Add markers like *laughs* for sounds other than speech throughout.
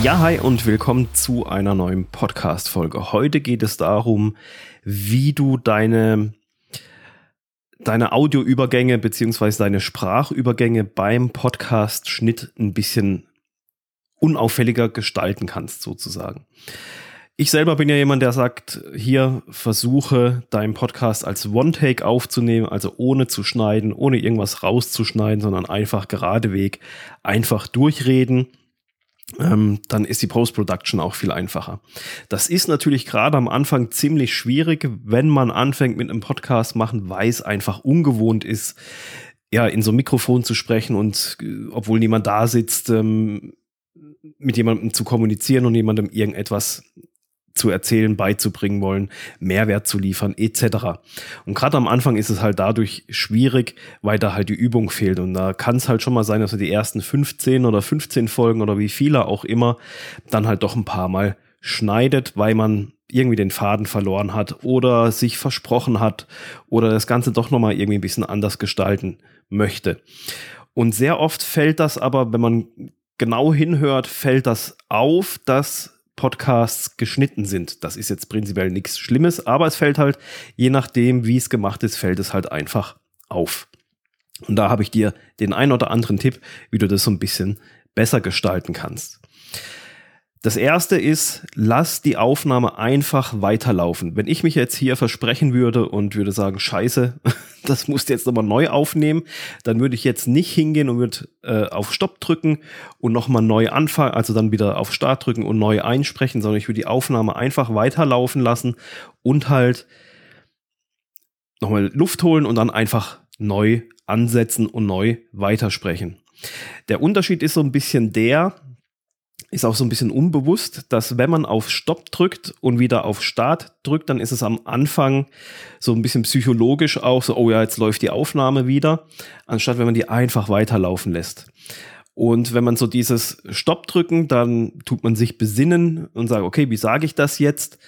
Ja, hi und willkommen zu einer neuen Podcast-Folge. Heute geht es darum, wie du deine, deine Audioübergänge beziehungsweise deine Sprachübergänge beim Podcast-Schnitt ein bisschen unauffälliger gestalten kannst, sozusagen. Ich selber bin ja jemand, der sagt, hier versuche deinen Podcast als One-Take aufzunehmen, also ohne zu schneiden, ohne irgendwas rauszuschneiden, sondern einfach geradeweg, einfach durchreden ähm, dann ist die Post-Production auch viel einfacher. Das ist natürlich gerade am Anfang ziemlich schwierig, wenn man anfängt mit einem Podcast machen, weil es einfach ungewohnt ist, ja, in so ein Mikrofon zu sprechen und äh, obwohl niemand da sitzt, ähm, mit jemandem zu kommunizieren und jemandem irgendetwas zu erzählen, beizubringen wollen, Mehrwert zu liefern, etc. Und gerade am Anfang ist es halt dadurch schwierig, weil da halt die Übung fehlt. Und da kann es halt schon mal sein, dass er die ersten 15 oder 15 Folgen oder wie viele auch immer dann halt doch ein paar Mal schneidet, weil man irgendwie den Faden verloren hat oder sich versprochen hat oder das Ganze doch nochmal irgendwie ein bisschen anders gestalten möchte. Und sehr oft fällt das aber, wenn man genau hinhört, fällt das auf, dass Podcasts geschnitten sind. Das ist jetzt prinzipiell nichts Schlimmes, aber es fällt halt, je nachdem, wie es gemacht ist, fällt es halt einfach auf. Und da habe ich dir den ein oder anderen Tipp, wie du das so ein bisschen besser gestalten kannst. Das erste ist, lass die Aufnahme einfach weiterlaufen. Wenn ich mich jetzt hier versprechen würde und würde sagen, scheiße, *laughs* das musst du jetzt nochmal neu aufnehmen, dann würde ich jetzt nicht hingehen und würde äh, auf Stopp drücken und nochmal neu anfangen, also dann wieder auf Start drücken und neu einsprechen, sondern ich würde die Aufnahme einfach weiterlaufen lassen und halt nochmal Luft holen und dann einfach neu ansetzen und neu weitersprechen. Der Unterschied ist so ein bisschen der, ist auch so ein bisschen unbewusst, dass wenn man auf Stopp drückt und wieder auf Start drückt, dann ist es am Anfang so ein bisschen psychologisch auch so, oh ja, jetzt läuft die Aufnahme wieder, anstatt wenn man die einfach weiterlaufen lässt. Und wenn man so dieses Stopp drücken, dann tut man sich besinnen und sagt, okay, wie sage ich das jetzt?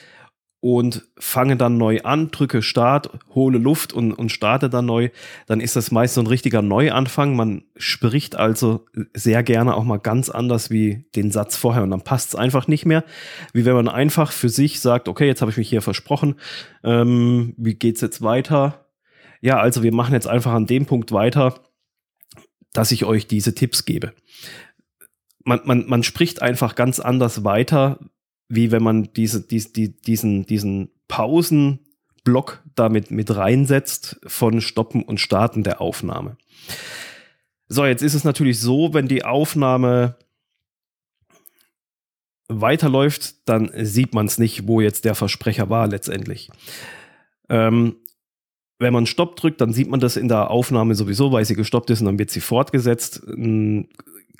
Und fange dann neu an, drücke Start, hole Luft und, und starte dann neu, dann ist das meist so ein richtiger Neuanfang. Man spricht also sehr gerne auch mal ganz anders wie den Satz vorher und dann passt es einfach nicht mehr. Wie wenn man einfach für sich sagt, okay, jetzt habe ich mich hier versprochen, ähm, wie geht's jetzt weiter? Ja, also wir machen jetzt einfach an dem Punkt weiter, dass ich euch diese Tipps gebe. Man, man, man spricht einfach ganz anders weiter, wie wenn man diese, dies, die, diesen, diesen Pausenblock damit mit reinsetzt von Stoppen und Starten der Aufnahme. So, jetzt ist es natürlich so, wenn die Aufnahme weiterläuft, dann sieht man es nicht, wo jetzt der Versprecher war letztendlich. Ähm, wenn man Stopp drückt, dann sieht man das in der Aufnahme sowieso, weil sie gestoppt ist und dann wird sie fortgesetzt. Ein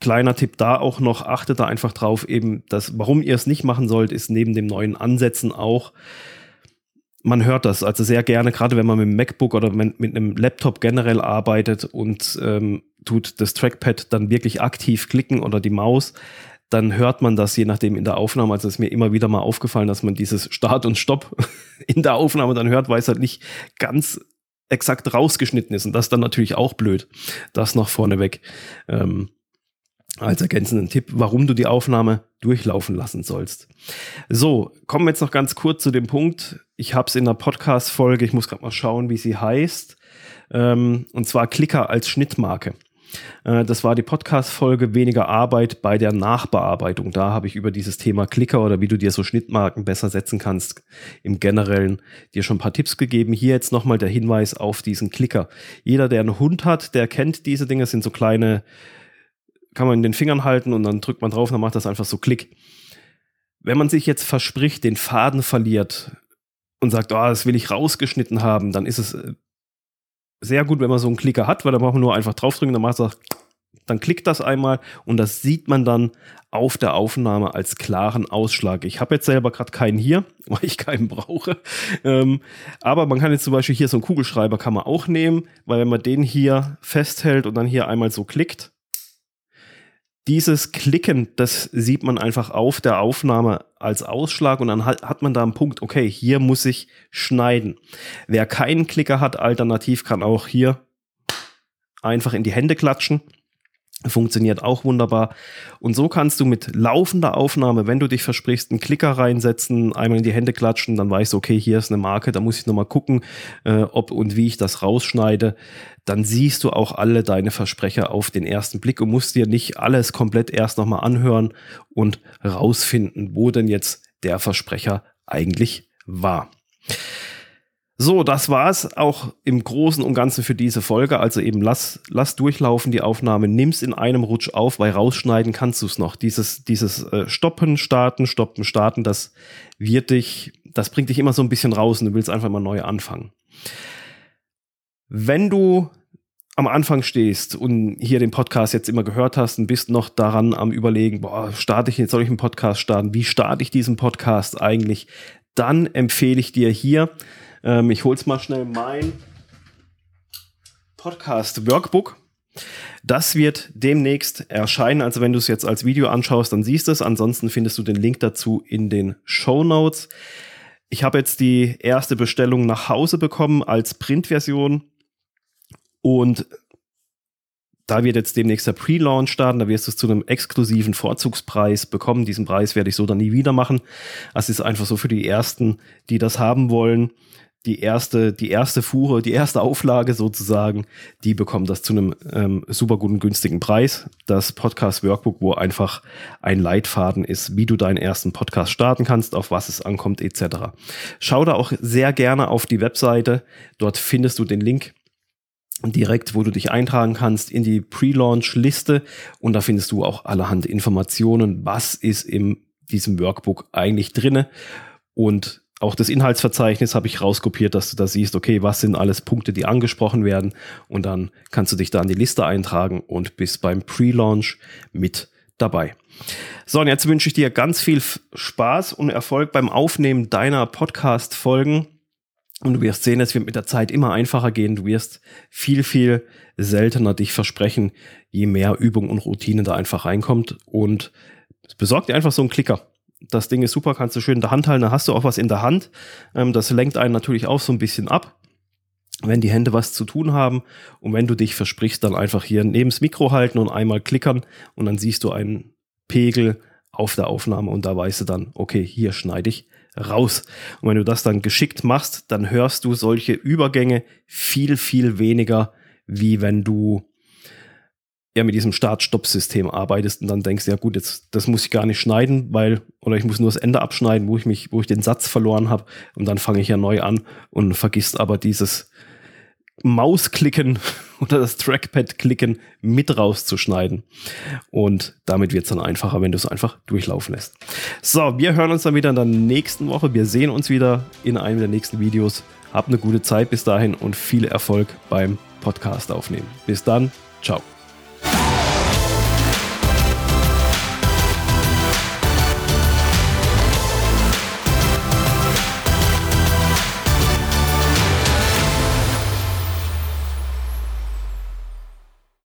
kleiner Tipp da auch noch, achtet da einfach drauf, eben, dass, warum ihr es nicht machen sollt, ist neben dem neuen Ansätzen auch, man hört das also sehr gerne, gerade wenn man mit einem MacBook oder mit einem Laptop generell arbeitet und ähm, tut das Trackpad dann wirklich aktiv klicken oder die Maus, dann hört man das je nachdem in der Aufnahme. Also ist mir immer wieder mal aufgefallen, dass man dieses Start und Stopp *laughs* in der Aufnahme dann hört, weil es halt nicht ganz exakt rausgeschnitten ist. Und das ist dann natürlich auch blöd. Das noch vorneweg. Ähm, als ergänzenden Tipp, warum du die Aufnahme durchlaufen lassen sollst. So, kommen wir jetzt noch ganz kurz zu dem Punkt. Ich habe es in der Podcast-Folge, ich muss gerade mal schauen, wie sie heißt. Ähm, und zwar Klicker als Schnittmarke. Äh, das war die Podcast-Folge Weniger Arbeit bei der Nachbearbeitung. Da habe ich über dieses Thema Klicker oder wie du dir so Schnittmarken besser setzen kannst im Generellen dir schon ein paar Tipps gegeben. Hier jetzt nochmal der Hinweis auf diesen Klicker. Jeder, der einen Hund hat, der kennt diese Dinge, das sind so kleine kann man in den Fingern halten und dann drückt man drauf und dann macht das einfach so Klick. Wenn man sich jetzt verspricht, den Faden verliert und sagt, oh, das will ich rausgeschnitten haben, dann ist es äh, sehr gut, wenn man so einen Klicker hat, weil da braucht man nur einfach draufdrücken, dann macht es dann klickt das einmal und das sieht man dann auf der Aufnahme als klaren Ausschlag. Ich habe jetzt selber gerade keinen hier, *laughs* weil ich keinen brauche. Ähm, aber man kann jetzt zum Beispiel hier so einen Kugelschreiber kann man auch nehmen, weil wenn man den hier festhält und dann hier einmal so klickt, dieses Klicken, das sieht man einfach auf der Aufnahme als Ausschlag und dann hat, man da einen Punkt, okay, hier muss ich schneiden. Wer keinen Klicker hat, alternativ kann auch hier einfach in die Hände klatschen. Funktioniert auch wunderbar. Und so kannst du mit laufender Aufnahme, wenn du dich versprichst, einen Klicker reinsetzen, einmal in die Hände klatschen, dann weißt du, okay, hier ist eine Marke, da muss ich nochmal gucken, äh, ob und wie ich das rausschneide. Dann siehst du auch alle deine Versprecher auf den ersten Blick und musst dir nicht alles komplett erst nochmal anhören und rausfinden, wo denn jetzt der Versprecher eigentlich war. So, das war's auch im Großen und Ganzen für diese Folge. Also eben lass, lass durchlaufen die Aufnahme, nimm's in einem Rutsch auf, weil rausschneiden kannst du es noch. Dieses, dieses äh, Stoppen, Starten, Stoppen, Starten, das wird dich, das bringt dich immer so ein bisschen raus und du willst einfach mal neu anfangen. Wenn du am Anfang stehst und hier den Podcast jetzt immer gehört hast und bist noch daran am überlegen, boah, starte ich jetzt, soll ich einen Podcast starten? Wie starte ich diesen Podcast eigentlich? Dann empfehle ich dir hier ähm, ich hol's mal schnell mein Podcast Workbook. Das wird demnächst erscheinen. Also wenn du es jetzt als Video anschaust, dann siehst du es. Ansonsten findest du den Link dazu in den Show Notes. Ich habe jetzt die erste Bestellung nach Hause bekommen als Printversion und da wird jetzt demnächst der Pre-Launch starten. Da wirst du es zu einem exklusiven Vorzugspreis bekommen. Diesen Preis werde ich so dann nie wieder machen. Das ist einfach so für die ersten, die das haben wollen die erste, die erste Fuhre, die erste Auflage sozusagen, die bekommen das zu einem ähm, super guten, günstigen Preis. Das Podcast Workbook, wo einfach ein Leitfaden ist, wie du deinen ersten Podcast starten kannst, auf was es ankommt, etc. Schau da auch sehr gerne auf die Webseite. Dort findest du den Link direkt, wo du dich eintragen kannst in die Pre-Launch-Liste und da findest du auch allerhand Informationen, was ist in diesem Workbook eigentlich drinne und auch das Inhaltsverzeichnis habe ich rauskopiert, dass du da siehst, okay, was sind alles Punkte, die angesprochen werden. Und dann kannst du dich da an die Liste eintragen und bist beim Pre-Launch mit dabei. So, und jetzt wünsche ich dir ganz viel Spaß und Erfolg beim Aufnehmen deiner Podcast-Folgen. Und du wirst sehen, es wird mit der Zeit immer einfacher gehen. Du wirst viel, viel seltener dich versprechen, je mehr Übung und Routine da einfach reinkommt. Und besorg dir einfach so einen Klicker das Ding ist super, kannst du schön in der Hand halten, dann hast du auch was in der Hand. Ähm, das lenkt einen natürlich auch so ein bisschen ab, wenn die Hände was zu tun haben. Und wenn du dich versprichst, dann einfach hier neben das Mikro halten und einmal klickern und dann siehst du einen Pegel auf der Aufnahme und da weißt du dann, okay, hier schneide ich raus. Und wenn du das dann geschickt machst, dann hörst du solche Übergänge viel, viel weniger, wie wenn du ja mit diesem Start-Stopp-System arbeitest und dann denkst, ja gut, jetzt das muss ich gar nicht schneiden, weil oder ich muss nur das Ende abschneiden, wo ich mich, wo ich den Satz verloren habe und dann fange ich ja neu an und vergisst aber dieses Mausklicken *laughs* oder das Trackpad-Klicken mit rauszuschneiden. Und damit wird es dann einfacher, wenn du es einfach durchlaufen lässt. So, wir hören uns dann wieder in der nächsten Woche. Wir sehen uns wieder in einem der nächsten Videos. Habt eine gute Zeit bis dahin und viel Erfolg beim Podcast aufnehmen. Bis dann. Ciao.